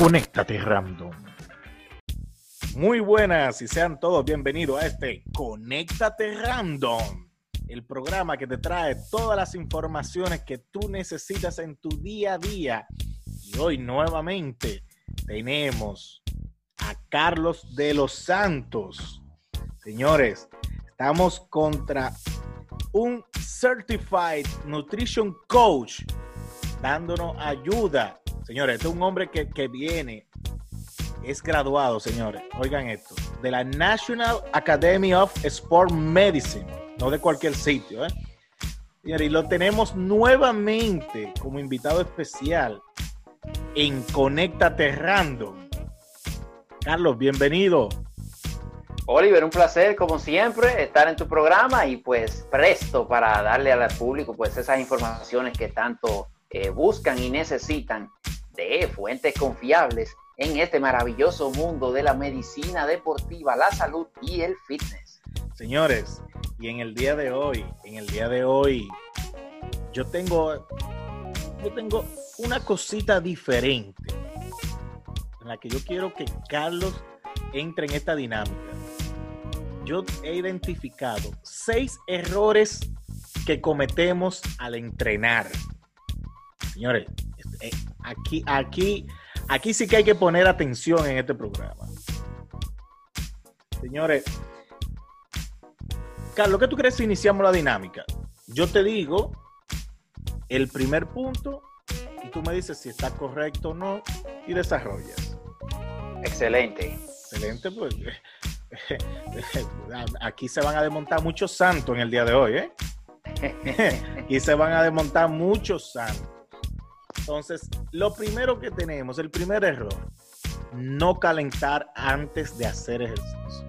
Conéctate Random. Muy buenas y sean todos bienvenidos a este Conéctate Random, el programa que te trae todas las informaciones que tú necesitas en tu día a día. Y hoy nuevamente tenemos a Carlos de los Santos. Señores, estamos contra un Certified Nutrition Coach dándonos ayuda. Señores, este es un hombre que, que viene, es graduado, señores, oigan esto, de la National Academy of Sport Medicine, no de cualquier sitio, ¿eh? y lo tenemos nuevamente como invitado especial en Conéctate Random. Carlos, bienvenido. Oliver, un placer como siempre estar en tu programa y pues presto para darle al público pues esas informaciones que tanto eh, buscan y necesitan de fuentes confiables en este maravilloso mundo de la medicina deportiva, la salud y el fitness. Señores, y en el día de hoy, en el día de hoy, yo tengo, yo tengo una cosita diferente en la que yo quiero que Carlos entre en esta dinámica. Yo he identificado seis errores que cometemos al entrenar. Señores, eh, aquí, aquí, aquí sí que hay que poner atención en este programa. Señores, Carlos, ¿qué tú crees si iniciamos la dinámica? Yo te digo el primer punto y tú me dices si está correcto o no y desarrollas. Excelente. Excelente, pues aquí se van a desmontar muchos santos en el día de hoy, ¿eh? y se van a desmontar muchos santos. Entonces, lo primero que tenemos, el primer error, no calentar antes de hacer ejercicio.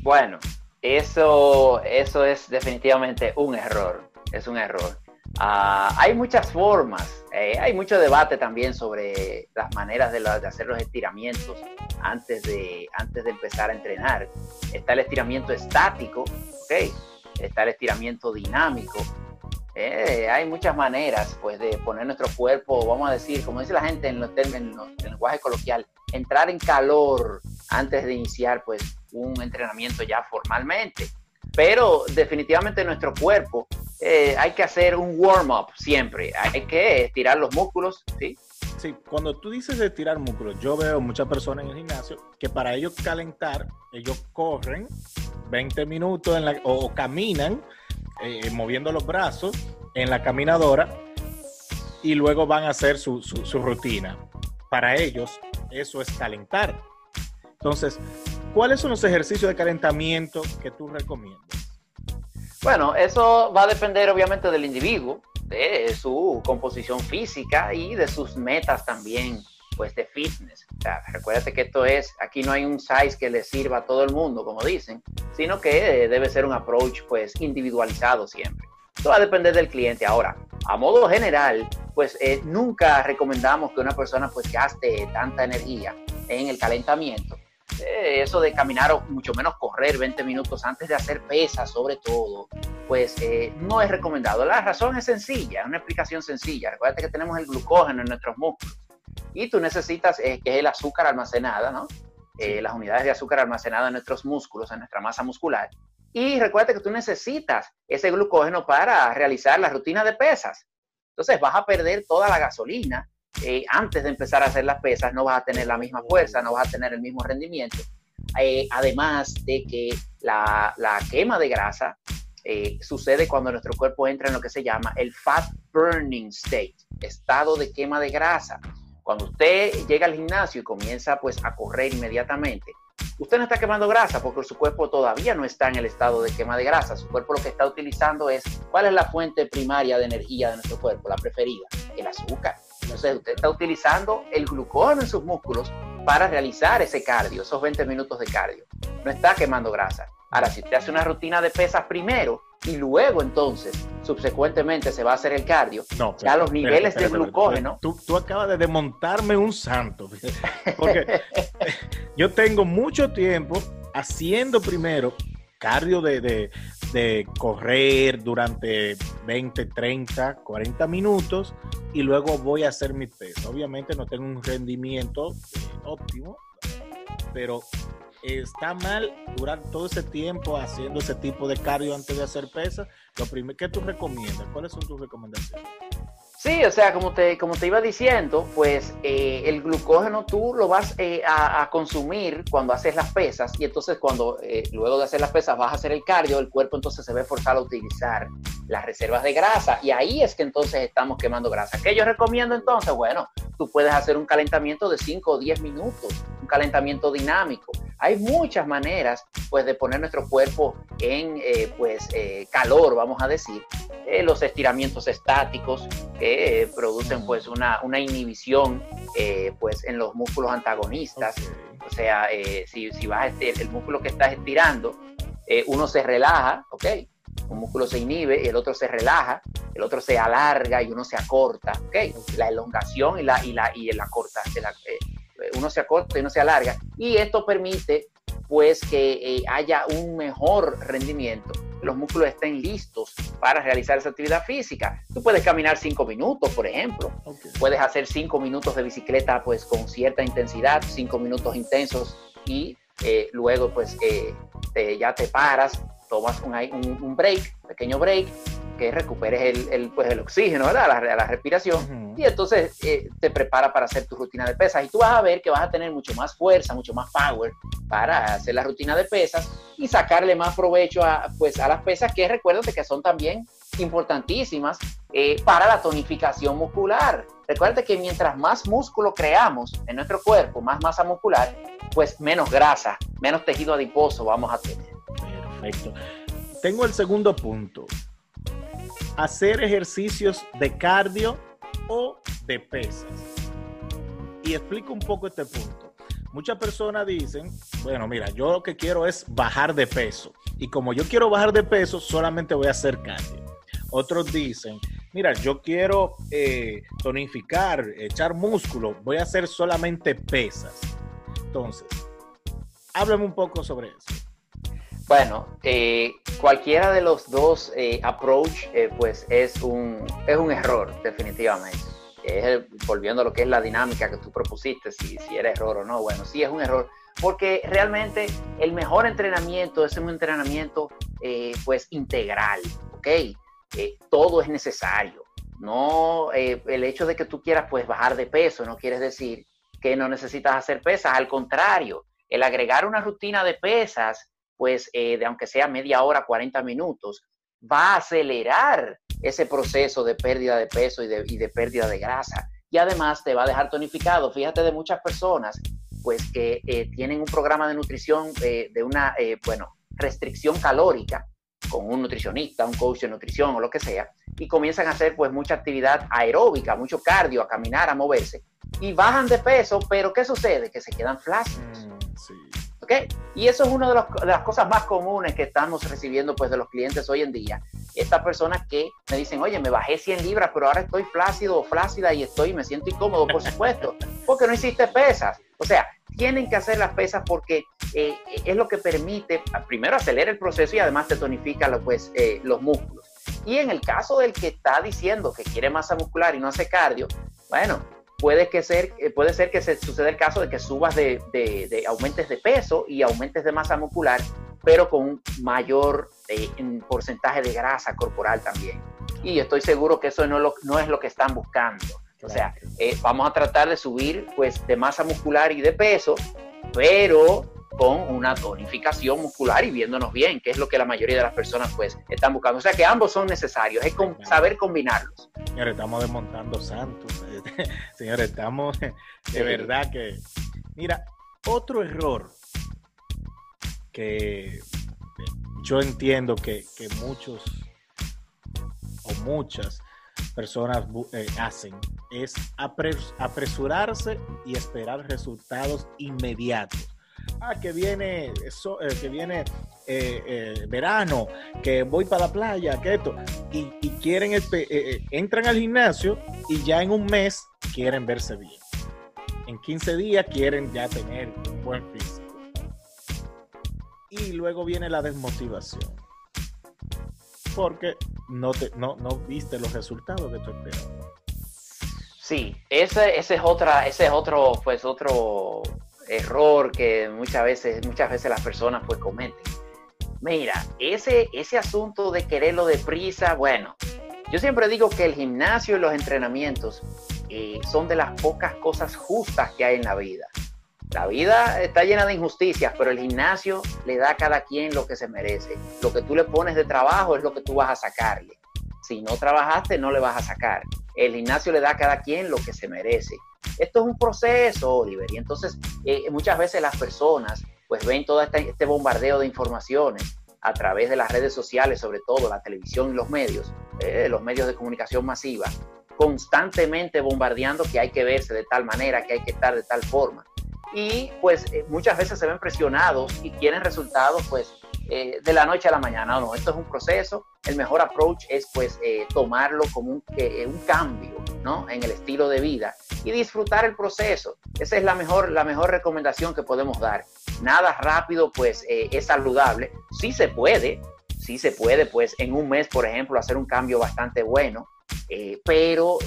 Bueno, eso, eso es definitivamente un error. Es un error. Ah, hay muchas formas, eh, hay mucho debate también sobre las maneras de, hacer los estiramientos antes de, antes de empezar a entrenar. Está el estiramiento estático. Está el estiramiento dinámico, eh, hay muchas maneras pues, de poner nuestro cuerpo, vamos a decir, como dice la gente en los términos, en el lenguaje coloquial, entrar en calor antes de iniciar pues, un entrenamiento ya formalmente. Pero definitivamente nuestro cuerpo eh, hay que hacer un warm-up siempre, hay que estirar los músculos, ¿sí? Sí, cuando tú dices de estirar músculos, yo veo muchas personas en el gimnasio que para ellos calentar, ellos corren 20 minutos en la, o caminan eh, moviendo los brazos en la caminadora y luego van a hacer su, su, rutina. Para ellos, eso es calentar. Entonces, ¿cuáles son los ejercicios de calentamiento que tú recomiendas? Bueno, eso va a depender obviamente del individuo, de su composición física y de sus metas también, pues de fitness. O sea, recuérdate que esto es, aquí no hay un size que le sirva a todo el mundo, como dicen, sino que debe ser un approach pues individualizado siempre. Esto va a depender del cliente. Ahora, a modo general, pues eh, nunca recomendamos que una persona pues gaste tanta energía en el calentamiento. Eh, eso de caminar o mucho menos correr 20 minutos antes de hacer pesas, sobre todo, pues eh, no es recomendado. La razón es sencilla, es una explicación sencilla. Recuerda que tenemos el glucógeno en nuestros músculos y tú necesitas, que es el azúcar almacenada, ¿no? las unidades de azúcar almacenada en nuestros músculos, en nuestra masa muscular. Y recuerda que tú necesitas ese glucógeno para realizar la rutina de pesas. Entonces vas a perder toda la gasolina eh, antes de empezar a hacer las pesas, no vas a tener la misma fuerza, no vas a tener el mismo rendimiento. Eh, además de que la, quema de grasa eh, sucede cuando nuestro cuerpo entra en lo que se llama el fat burning state, estado de quema de grasa. Cuando usted llega al gimnasio y comienza pues a correr inmediatamente, usted no está quemando grasa porque su cuerpo todavía no está en el estado de quema de grasa. Su cuerpo lo que está utilizando es cuál es la fuente primaria de energía de nuestro cuerpo, la preferida, el azúcar. Entonces usted está utilizando el glucógeno en sus músculos para realizar ese cardio, esos 20 minutos de cardio. No está quemando grasa. Ahora, si usted hace una rutina de pesas primero y luego entonces, subsecuentemente, se va a hacer el cardio, no, ya los niveles de glucógeno... Tú, tú, acabas de desmontarme un santo. Porque yo tengo mucho tiempo haciendo primero cardio de, de correr durante 20, 30, 40 minutos y luego voy a hacer mi peso. Obviamente no tengo un rendimiento eh, óptimo, pero está mal durar todo ese tiempo haciendo ese tipo de cardio antes de hacer pesas. Lo primero, ¿qué tú recomiendas? ¿Cuáles son tus recomendaciones? Sí, o sea, como te, como te iba diciendo, pues eh, el glucógeno tú lo vas eh, a, consumir cuando haces las pesas y entonces cuando eh, luego de hacer las pesas vas a hacer el cardio, el cuerpo entonces se ve forzado a utilizar las reservas de grasa y ahí es que entonces estamos quemando grasa. ¿Qué yo recomiendo entonces? Bueno, tú puedes hacer un calentamiento de 5 o 10 minutos, un calentamiento dinámico. Hay muchas maneras pues de poner nuestro cuerpo en pues calor, vamos a decir, los estiramientos estáticos que eh, producen pues una, una inhibición eh, pues en los músculos antagonistas. O sea, eh, si, si vas el músculo que estás estirando, uno se relaja, ¿ok? Un músculo se inhibe y el otro se relaja, el otro se alarga y uno se acorta, ¿ok? La elongación y la, y la, y la corta, uno se acorta y uno se alarga. Y esto permite pues que haya un mejor rendimiento los músculos estén listos para realizar esa actividad física. Tú puedes caminar cinco minutos, por ejemplo. Puedes hacer cinco minutos de bicicleta pues con cierta intensidad, cinco minutos intensos y eh, luego pues eh, ya te paras, tomas un, un, un break, pequeño break, que recuperes el, pues el oxígeno, ¿verdad? La, la respiración. Y entonces eh, te prepara para hacer tu rutina de pesas. Y tú vas a ver que vas a tener mucho más fuerza, mucho más power para hacer la rutina de pesas y sacarle más provecho a, pues, a las pesas que recuérdate que son también importantísimas eh, para la tonificación muscular. Recuerda que mientras más músculo creamos en nuestro cuerpo, más masa muscular, pues menos grasa, menos tejido adiposo vamos a tener. Perfecto. Tengo el segundo punto hacer ejercicios de cardio o de pesas. Y explico un poco este punto. Muchas personas dicen, bueno, mira, yo lo que quiero es bajar de peso. Y como yo quiero bajar de peso, solamente voy a hacer cardio. Otros dicen, mira, yo quiero eh, tonificar, echar músculo, voy a hacer solamente pesas. Entonces, háblame un poco sobre eso. Bueno, eh, cualquiera de los dos eh, approach, eh, pues es un, es un error, definitivamente. volviendo a lo que es la dinámica que tú propusiste, si, si era error o no. Bueno, sí es un error, porque realmente el mejor entrenamiento es un entrenamiento, pues, integral, ¿ok? todo es necesario. No, el hecho de que tú quieras, pues, bajar de peso no quiere decir que no necesitas hacer pesas. Al contrario, el agregar una rutina de pesas pues eh, de aunque sea media hora, 40 minutos, va a acelerar ese proceso de pérdida de peso y de, pérdida de grasa. Y además te va a dejar tonificado. Fíjate de muchas personas, pues que eh, tienen un programa de nutrición eh, de una, bueno, restricción calórica con un nutricionista, un coach de nutrición o lo que sea, y comienzan a hacer pues mucha actividad aeróbica, mucho cardio, a caminar, a moverse, y bajan de peso, pero ¿qué sucede? Que se quedan flácidos. Mm, sí. Y eso es una de, las cosas más comunes que estamos recibiendo pues de los clientes hoy en día. Estas personas que me dicen, oye, me bajé 100 libras, pero ahora estoy flácido o flácida y estoy, me siento incómodo, por supuesto, porque no hiciste pesas. O sea, tienen que hacer las pesas porque eh, es lo que permite, primero, acelerar el proceso y además te tonifica pues, eh, los músculos. Y en el caso del que está diciendo que quiere masa muscular y no hace cardio, bueno, puede, que ser, eh, puede ser que se suceda el caso de que subas de, de, aumentes de peso y aumentes de masa muscular, pero con un mayor eh, porcentaje de grasa corporal también. Y estoy seguro que eso no, lo, no es lo que están buscando. O sea, eh, vamos a tratar de subir pues de masa muscular y de peso, pero con una tonificación muscular y viéndonos bien, que es lo que la mayoría de las personas pues están buscando. O sea que ambos son necesarios, es saber combinarlos. Señores, estamos desmontando santos. Señores, estamos de verdad que... Mira, otro error que yo entiendo que, muchos o muchas personas eh, hacen es apresurarse y esperar resultados inmediatos ah, que viene, eso, eh, que viene eh, eh, verano, que voy para la playa, que esto, y, quieren, entran al gimnasio y ya en un mes quieren verse bien. En 15 días quieren ya tener un buen físico. Y luego viene la desmotivación. porque no, te, no, no viste los resultados que tú esperabas. Sí, ese, ese, es otra, ese es otro, pues otro error que muchas veces, muchas veces las personas pues cometen. Mira, ese, ese asunto de quererlo deprisa, bueno, yo siempre digo que el gimnasio y los entrenamientos eh, son de las pocas cosas justas que hay en la vida. La vida está llena de injusticias, pero el gimnasio le da a cada quien lo que se merece. Lo que tú le pones de trabajo es lo que tú vas a sacarle. Si no trabajaste, no le vas a sacar. El gimnasio le da a cada quien lo que se merece. Esto es un proceso, Oliver, y entonces eh, muchas veces las personas pues ven todo este, este, bombardeo de informaciones a través de las redes sociales, sobre todo la televisión y los medios, eh, los medios de comunicación masiva, constantemente bombardeando que hay que verse de tal manera, que hay que estar de tal forma. Y pues eh, muchas veces se ven presionados y quieren resultados pues eh, de la noche a la mañana. No, esto es un proceso. El mejor approach es pues eh, tomarlo como un, un, cambio ¿no? en el estilo de vida y disfrutar el proceso. Esa es la mejor, la mejor recomendación que podemos dar. Nada rápido pues es saludable. Sí se puede, sí se puede pues en un mes, por ejemplo, hacer un cambio bastante bueno, pero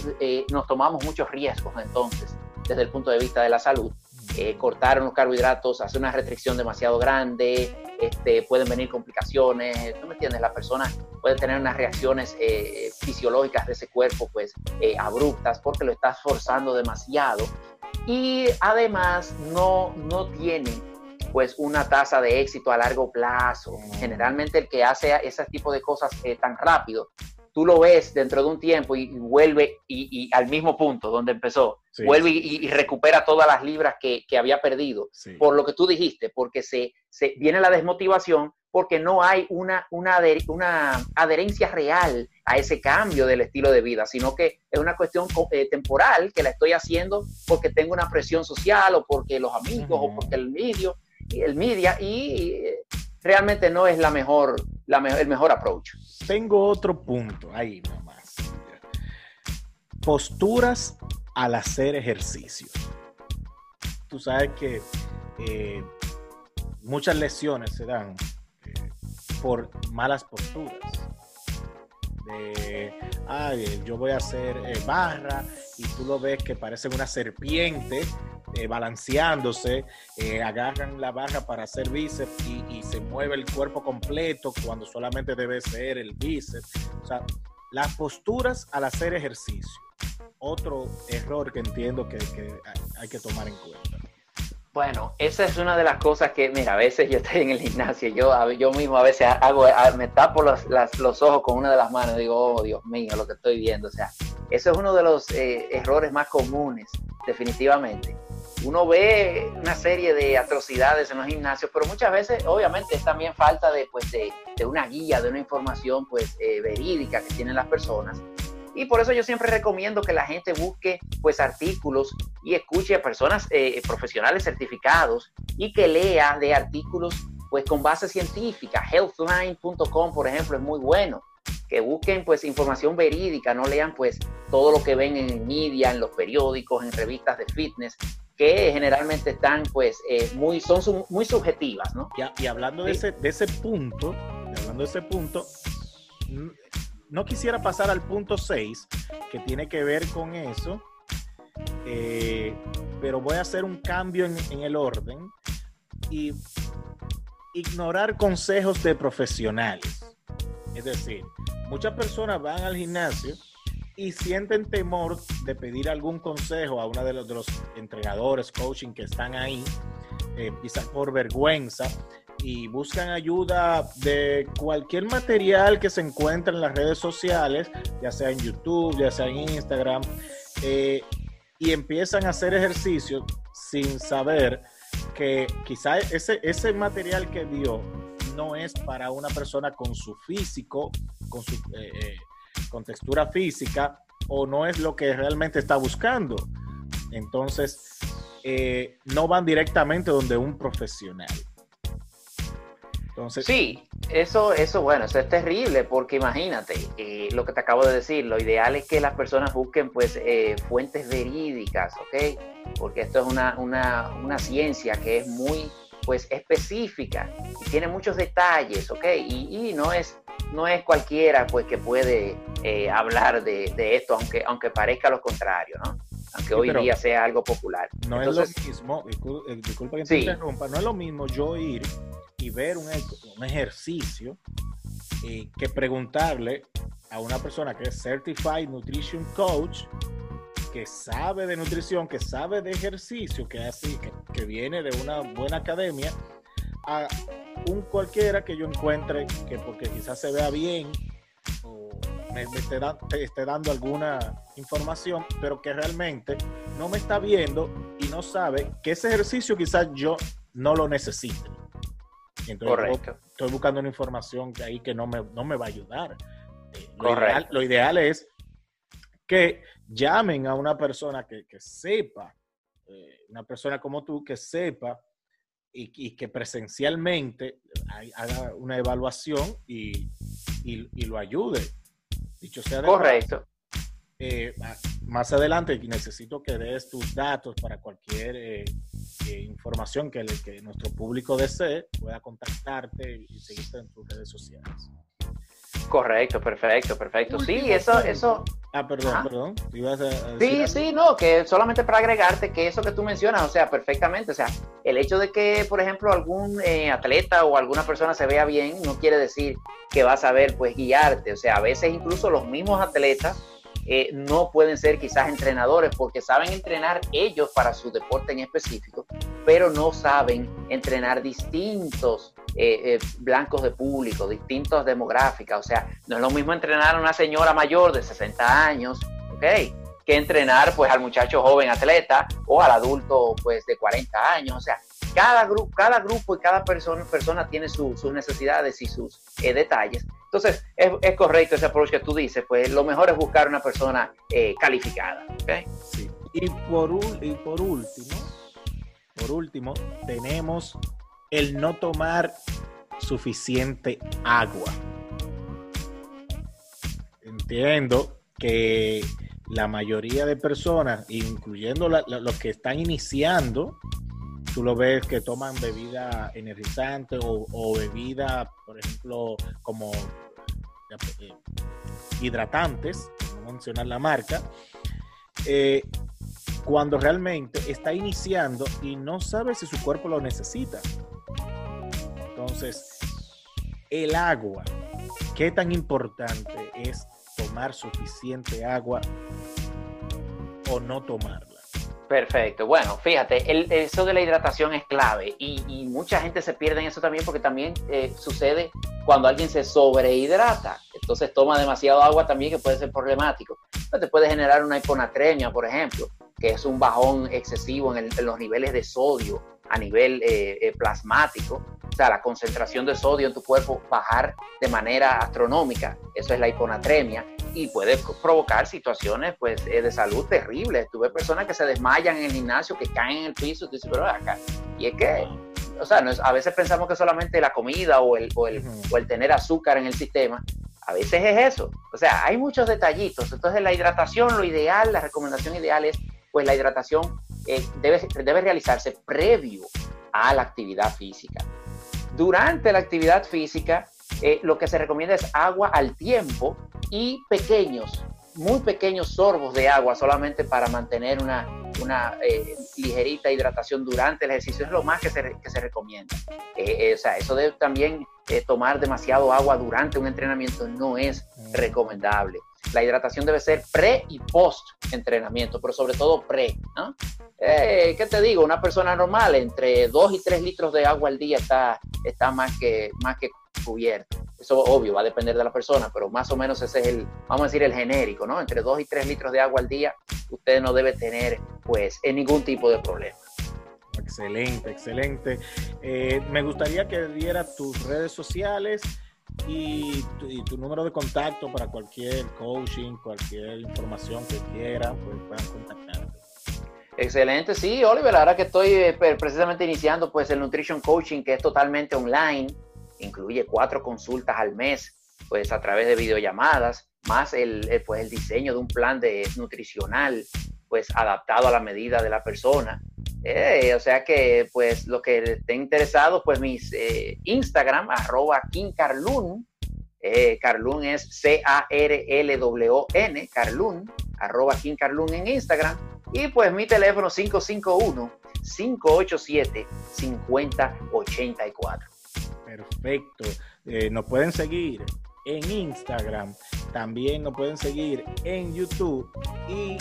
nos tomamos muchos riesgos entonces desde el punto de vista de la salud eh, cortar los carbohidratos, hacer una restricción demasiado grande, este, pueden venir complicaciones, ¿tú me entiendes? La persona puede tener unas reacciones eh, fisiológicas de ese cuerpo, pues, eh, abruptas, porque lo estás forzando demasiado. Y además no, no tiene, pues, una tasa de éxito a largo plazo. Generalmente el que hace ese tipo de cosas tan rápido tú lo ves dentro de un tiempo y, vuelve y, al mismo punto donde empezó, vuelve y, recupera todas las libras que, había perdido, por lo que tú dijiste, porque se, se, viene la desmotivación, porque no hay una, una, una adherencia real a ese cambio del estilo de vida, sino que es una cuestión eh, temporal que la estoy haciendo porque tengo una presión social o porque los amigos o porque el medio, el media y eh, realmente no es la mejor, la el mejor approach tengo otro punto ahí nomás. Posturas al hacer ejercicio. Tú sabes que eh, muchas lesiones se dan por malas posturas. Ay, yo voy a hacer eh, barra y tú lo ves que parece una serpiente balanceándose, agarran la barra para hacer bíceps y, se mueve el cuerpo completo cuando solamente debe ser el bíceps. O sea, las posturas al hacer ejercicio. Otro error que entiendo que, hay que tomar en cuenta. Bueno, esa es una de las cosas que, mira, a veces yo estoy en el gimnasio, yo, yo mismo a veces hago, me tapo los, los ojos con una de las manos y digo, oh Dios mío, lo que estoy viendo. O sea, eso es uno de los eh, errores más comunes, definitivamente uno ve una serie de atrocidades en los gimnasios, pero muchas veces obviamente es también falta de, pues, de, una guía, de una información pues, eh, verídica que tienen las personas. Y por eso yo siempre recomiendo que la gente busque pues artículos y escuche a personas eh, profesionales certificados y que lea de artículos pues con base científica. Healthline.com, por ejemplo, es muy bueno. Que busquen pues información verídica, no lean pues todo lo que ven en media, en los periódicos, en revistas de fitness, que generalmente están, pues, eh, muy, son muy subjetivas, ¿no? Y, hablando de, ese, de ese punto, hablando de ese punto, no quisiera pasar al punto 6, que tiene que ver con eso, eh, pero voy a hacer un cambio en, el orden y ignorar consejos de profesionales. Es decir, muchas personas van al gimnasio y sienten temor de pedir algún consejo a uno de los, de los entrenadores, coaching que están ahí, eh, quizás por vergüenza, y buscan ayuda de cualquier material que se encuentre en las redes sociales, ya sea en YouTube, ya sea en Instagram, eh, y empiezan a hacer ejercicio sin saber que quizás ese, ese material que dio no es para una persona con su físico, con su... Eh, eh con textura física o no es lo que realmente está buscando. Entonces, eh, no van directamente donde un profesional. Entonces, sí, eso, eso, bueno, eso es terrible porque imagínate eh, lo que te acabo de decir, lo ideal es que las personas busquen pues eh, fuentes verídicas, ¿ok? Porque esto es una, una, una, ciencia que es muy pues específica y tiene muchos detalles, ¿ok? Y, y no es no es cualquiera pues que puede eh, hablar de, esto, aunque, aunque parezca lo contrario, ¿no? Aunque hoy día sea algo popular. No es lo mismo, eh, disculpa que te interrumpa, no es lo mismo yo ir y ver un, ejercicio eh, que preguntarle a una persona que es Certified Nutrition Coach, que sabe de nutrición, que sabe de ejercicio, que, así, que viene de una buena academia, a un cualquiera que yo encuentre que porque quizás se vea bien o me, esté, dando alguna información, pero que realmente no me está viendo y no sabe que ese ejercicio quizás yo no lo necesite. Entonces, estoy buscando una información que ahí que no me, no me va a ayudar. Eh, lo, ideal, es que llamen a una persona que, sepa, eh, una persona como tú, que sepa y, que presencialmente haga una evaluación y, lo ayude. Dicho sea de Correcto. Eh, más adelante necesito que des tus datos para cualquier eh, eh, información que, que nuestro público desee, pueda contactarte y seguirte en tus redes sociales. Correcto, perfecto, perfecto. Sí, eso, eso. Ah, perdón, perdón. sí, sí, no, que solamente para agregarte que eso que tú mencionas, o sea, perfectamente, o sea, el hecho de que, por ejemplo, algún eh, atleta o alguna persona se vea bien, no quiere decir que va a saber, pues, guiarte. O sea, a veces incluso los mismos atletas eh, no pueden ser quizás entrenadores porque saben entrenar ellos para su deporte en específico, pero no saben entrenar distintos eh, eh, blancos de público, distintos demográficas. O sea, no es lo mismo entrenar a una señora mayor de 60 años, ¿ok? Que entrenar pues al muchacho joven atleta o al adulto pues de 40 años. O sea, cada, grupo, cada grupo y cada persona, persona tiene sus necesidades y sus detalles. Entonces, es, correcto ese approach que tú dices, pues lo mejor es buscar una persona eh, calificada. Sí. Y, por, último, por último, tenemos el no tomar suficiente agua. Entiendo que la mayoría de personas, incluyendo los que están iniciando, tú lo ves que toman bebida energizante o, bebida, por ejemplo, como eh, hidratantes, no mencionar la marca, eh, cuando realmente está iniciando y no sabe si su cuerpo lo necesita. Entonces, el agua, ¿qué tan importante es tomar suficiente agua o no tomarla? Perfecto. Bueno, fíjate, el, eso de la hidratación es clave y, mucha gente se pierde en eso también porque también eh, sucede cuando alguien se sobrehidrata. Entonces toma demasiado agua también que puede ser problemático. te puede generar una hiponatremia, por ejemplo, que es un bajón excesivo en, los niveles de sodio a nivel eh, eh, plasmático. O sea, la concentración de sodio en tu cuerpo bajar de manera astronómica. Eso es la hiponatremia y puede provocar situaciones pues eh, de salud terribles. Tuve personas que se desmayan en el gimnasio, que caen en el piso, y dices, pero acá. Y es que, o sea, no es, a veces pensamos que solamente la comida o el, o el, o el tener azúcar en el sistema, a veces es eso. O sea, hay muchos detallitos. Entonces, la hidratación, lo ideal, la recomendación ideal es, pues la hidratación eh, debe, debe realizarse previo a la actividad física. Durante la actividad física, eh, lo que se recomienda es agua al tiempo y pequeños, muy pequeños sorbos de agua solamente para mantener una, una eh, ligerita hidratación durante el ejercicio. Es lo más que se, que se recomienda. Eh, o sea, eso de también tomar demasiado agua durante un entrenamiento no es mm. recomendable. La hidratación debe ser pre y post entrenamiento, pero sobre todo pre. ¿no? ¿Qué te digo? Una persona normal entre 2 y 3 litros de agua al día está, está más, que, más que cubierto. Eso obvio va a depender de la persona, pero más o menos ese es el, vamos a decir, el genérico, ¿no? Entre 2 y 3 litros de agua al día, usted no debe tener, pues, en ningún tipo de problema. Excelente, excelente. Eh, me gustaría que dieras tus redes sociales y tu, número de contacto para cualquier coaching, cualquier información que quieran, pues puedan contactarte. Excelente, sí, Oliver, ahora que estoy eh, precisamente iniciando pues el Nutrition Coaching, que es totalmente online, incluye cuatro consultas al mes, pues a través de videollamadas, más el, pues, el diseño de un plan de nutricional, pues adaptado a la medida de la persona. Eh, o sea que, pues, lo que estén interesados, pues mis eh, Instagram, arroba kincarlun, Eh, Carlun es C-A-R-L-W-N, Carlun, arroba King Carlun en Instagram. Y pues mi teléfono 551-587-5084. Perfecto. Eh, nos pueden seguir en Instagram, también nos pueden seguir en YouTube y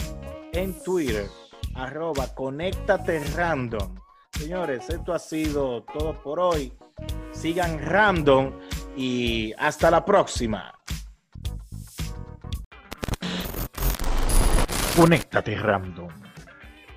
en Twitter, arroba Conéctate Random. Señores, esto ha sido todo por hoy. Sigan random y hasta la próxima. Conéctate Random.